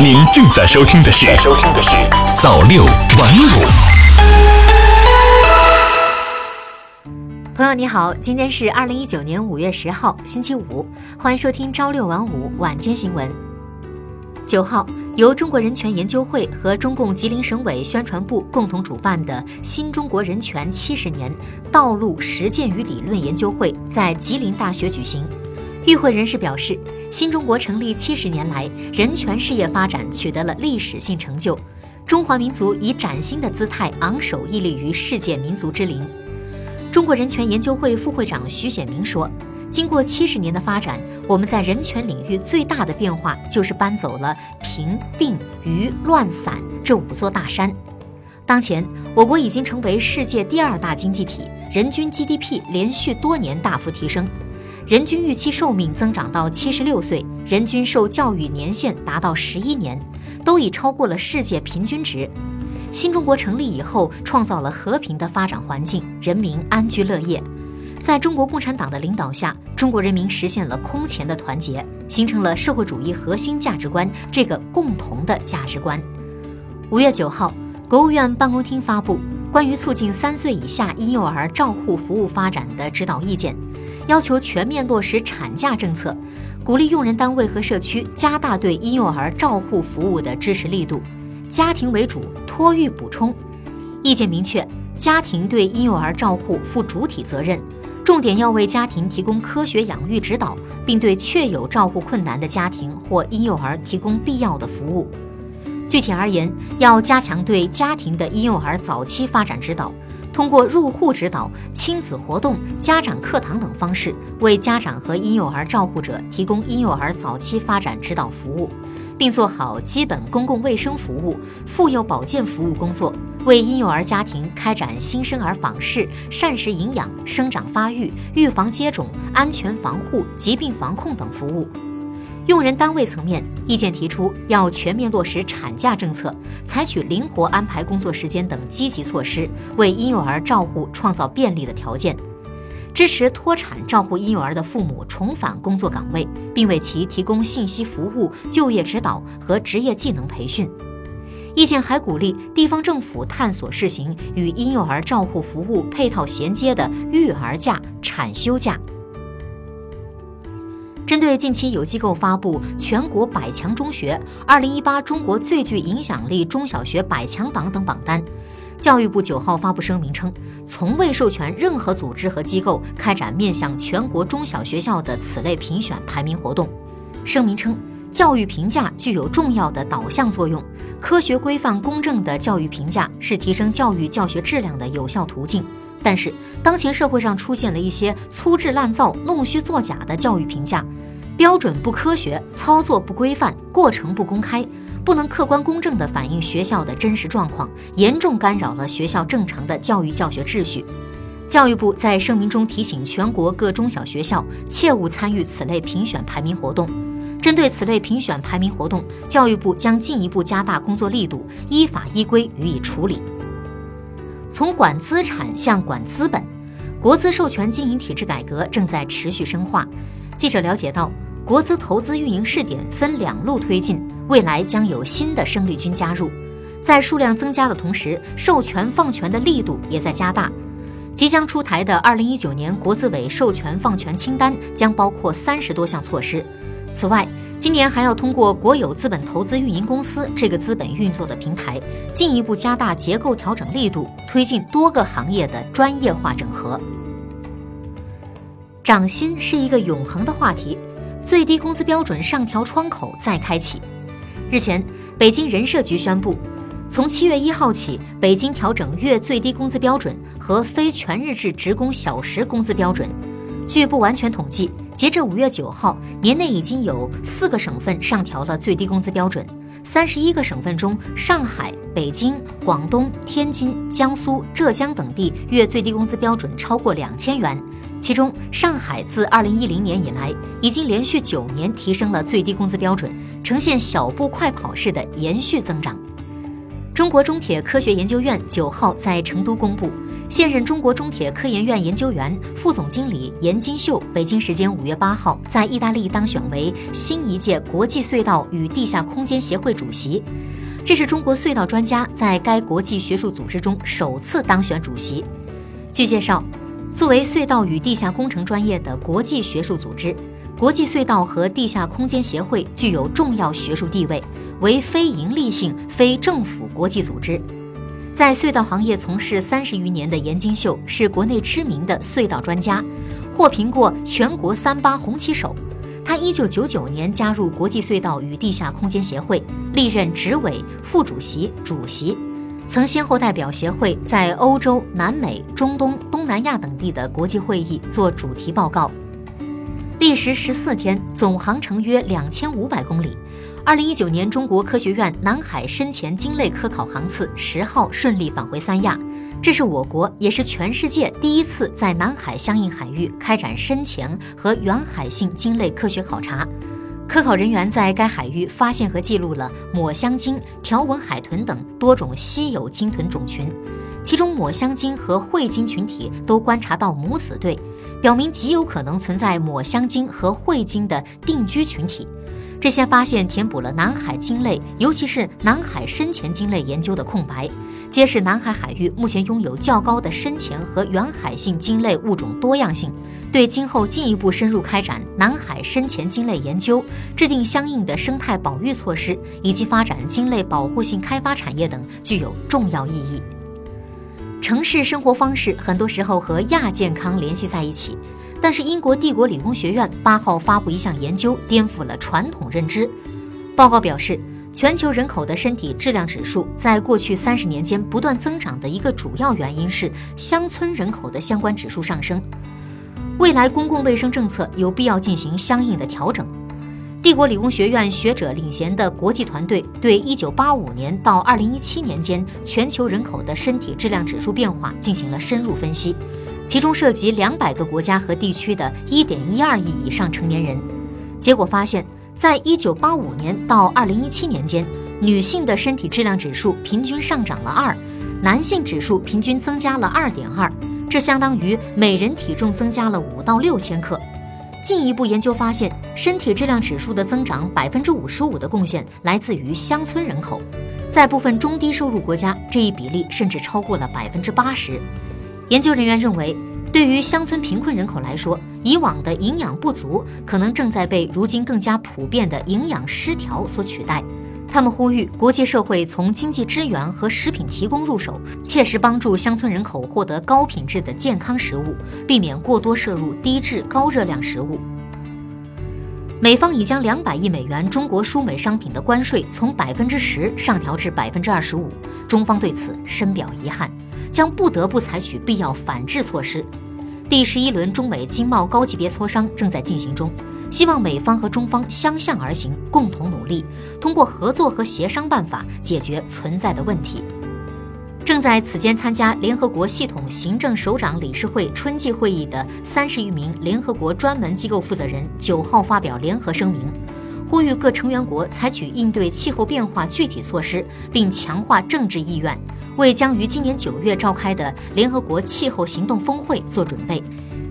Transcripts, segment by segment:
您正在收听的是《收听的是早六晚五》。朋友你好，今天是二零一九年五月十号，星期五，欢迎收听朝六晚五晚间新闻。九号，由中国人权研究会和中共吉林省委宣传部共同主办的新中国人权七十年道路实践与理论研究会在吉林大学举行。与会人士表示，新中国成立七十年来，人权事业发展取得了历史性成就，中华民族以崭新的姿态昂首屹立于世界民族之林。中国人权研究会副会长徐显明说：“经过七十年的发展，我们在人权领域最大的变化就是搬走了贫、病、愚、乱、散这五座大山。当前，我国已经成为世界第二大经济体，人均 GDP 连续多年大幅提升。”人均预期寿命增长到七十六岁，人均受教育年限达到十一年，都已超过了世界平均值。新中国成立以后，创造了和平的发展环境，人民安居乐业。在中国共产党的领导下，中国人民实现了空前的团结，形成了社会主义核心价值观这个共同的价值观。五月九号，国务院办公厅发布关于促进三岁以下婴幼儿照护服务发展的指导意见。要求全面落实产假政策，鼓励用人单位和社区加大对婴幼儿照护服务的支持力度，家庭为主，托育补充。意见明确，家庭对婴幼儿照护负主体责任，重点要为家庭提供科学养育指导，并对确有照护困难的家庭或婴幼儿提供必要的服务。具体而言，要加强对家庭的婴幼儿早期发展指导。通过入户指导、亲子活动、家长课堂等方式，为家长和婴幼儿照护者提供婴幼儿早期发展指导服务，并做好基本公共卫生服务、妇幼保健服务工作，为婴幼儿家庭开展新生儿访视、膳食营养、生长发育、预防接种、安全防护、疾病防控等服务。用人单位层面，意见提出要全面落实产假政策，采取灵活安排工作时间等积极措施，为婴幼儿照护创造便利的条件；支持脱产照顾婴幼儿的父母重返工作岗位，并为其提供信息服务、就业指导和职业技能培训。意见还鼓励地方政府探索试行与婴幼儿照护服务配套衔接的育儿假、产休假。近期有机构发布全国百强中学、二零一八中国最具影响力中小学百强榜等榜单，教育部九号发布声明称，从未授权任何组织和机构开展面向全国中小学校的此类评选排名活动。声明称，教育评价具有重要的导向作用，科学规范公正的教育评价是提升教育教学质量的有效途径。但是，当前社会上出现了一些粗制滥造、弄虚作假的教育评价，标准不科学，操作不规范，过程不公开，不能客观公正地反映学校的真实状况，严重干扰了学校正常的教育教学秩序。教育部在声明中提醒全国各中小学校，切勿参与此类评选排名活动。针对此类评选排名活动，教育部将进一步加大工作力度，依法依规予以处理。从管资产向管资本，国资授权经营体制改革正在持续深化。记者了解到，国资投资运营试点分两路推进，未来将有新的生力军加入。在数量增加的同时，授权放权的力度也在加大。即将出台的二零一九年国资委授权放权清单将包括三十多项措施。此外，今年还要通过国有资本投资运营公司这个资本运作的平台，进一步加大结构调整力度，推进多个行业的专业化整合。涨薪是一个永恒的话题，最低工资标准上调窗口再开启。日前，北京人社局宣布，从七月一号起，北京调整月最低工资标准和非全日制职工小时工资标准。据不完全统计。截至五月九号，年内已经有四个省份上调了最低工资标准。三十一个省份中，上海、北京、广东、天津、江苏、浙江等地月最低工资标准超过两千元。其中，上海自二零一零年以来，已经连续九年提升了最低工资标准，呈现小步快跑式的延续增长。中国中铁科学研究院九号在成都公布。现任中国中铁科研院研究员、副总经理严金秀，北京时间五月八号在意大利当选为新一届国际隧道与地下空间协会主席。这是中国隧道专家在该国际学术组织中首次当选主席。据介绍，作为隧道与地下工程专业的国际学术组织，国际隧道和地下空间协会具有重要学术地位，为非营利性、非政府国际组织。在隧道行业从事三十余年的严金秀是国内知名的隧道专家，获评过全国三八红旗手。他一九九九年加入国际隧道与地下空间协会，历任执委、副主席、主席，曾先后代表协会在欧洲、南美、中东、东南亚等地的国际会议做主题报告，历时十四天，总航程约两千五百公里。二零一九年，中国科学院南海深潜鲸类科考航次十号顺利返回三亚，这是我国也是全世界第一次在南海相应海域开展深潜和远海性鲸类科学考察。科考人员在该海域发现和记录了抹香鲸、条纹海豚等多种稀有鲸豚种群，其中抹香鲸和喙鲸群体都观察到母子对，表明极有可能存在抹香鲸和喙鲸的定居群体。这些发现填补了南海鲸类，尤其是南海深潜鲸类研究的空白，揭示南海海域目前拥有较高的深潜和远海性鲸类物种多样性，对今后进一步深入开展南海深潜鲸类研究、制定相应的生态保育措施以及发展鲸类保护性开发产业等具有重要意义。城市生活方式很多时候和亚健康联系在一起。但是，英国帝国理工学院八号发布一项研究，颠覆了传统认知。报告表示，全球人口的身体质量指数在过去三十年间不断增长的一个主要原因是乡村人口的相关指数上升。未来公共卫生政策有必要进行相应的调整。帝国理工学院学者领衔的国际团队对1985年到2017年间全球人口的身体质量指数变化进行了深入分析。其中涉及两百个国家和地区的1.12亿以上成年人，结果发现，在1985年到2017年间，女性的身体质量指数平均上涨了二，男性指数平均增加了2.2，这相当于每人体重增加了五到六千克。进一步研究发现，身体质量指数的增长百分之五十五的贡献来自于乡村人口，在部分中低收入国家，这一比例甚至超过了百分之八十。研究人员认为，对于乡村贫困人口来说，以往的营养不足可能正在被如今更加普遍的营养失调所取代。他们呼吁国际社会从经济支援和食品提供入手，切实帮助乡村人口获得高品质的健康食物，避免过多摄入低质高热量食物。美方已将两百亿美元中国输美商品的关税从百分之十上调至百分之二十五，中方对此深表遗憾。将不得不采取必要反制措施。第十一轮中美经贸高级别磋商正在进行中，希望美方和中方相向而行，共同努力，通过合作和协商办法解决存在的问题。正在此间参加联合国系统行政首长理事会春季会议的三十余名联合国专门机构负责人九号发表联合声明，呼吁各成员国采取应对气候变化具体措施，并强化政治意愿。为将于今年九月召开的联合国气候行动峰会做准备。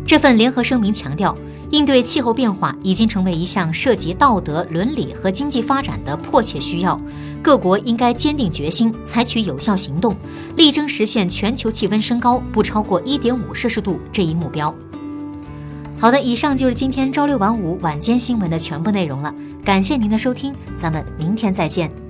这份联合声明强调，应对气候变化已经成为一项涉及道德、伦理和经济发展的迫切需要。各国应该坚定决心，采取有效行动，力争实现全球气温升高不超过一点五摄氏度这一目标。好的，以上就是今天朝六晚五晚间新闻的全部内容了。感谢您的收听，咱们明天再见。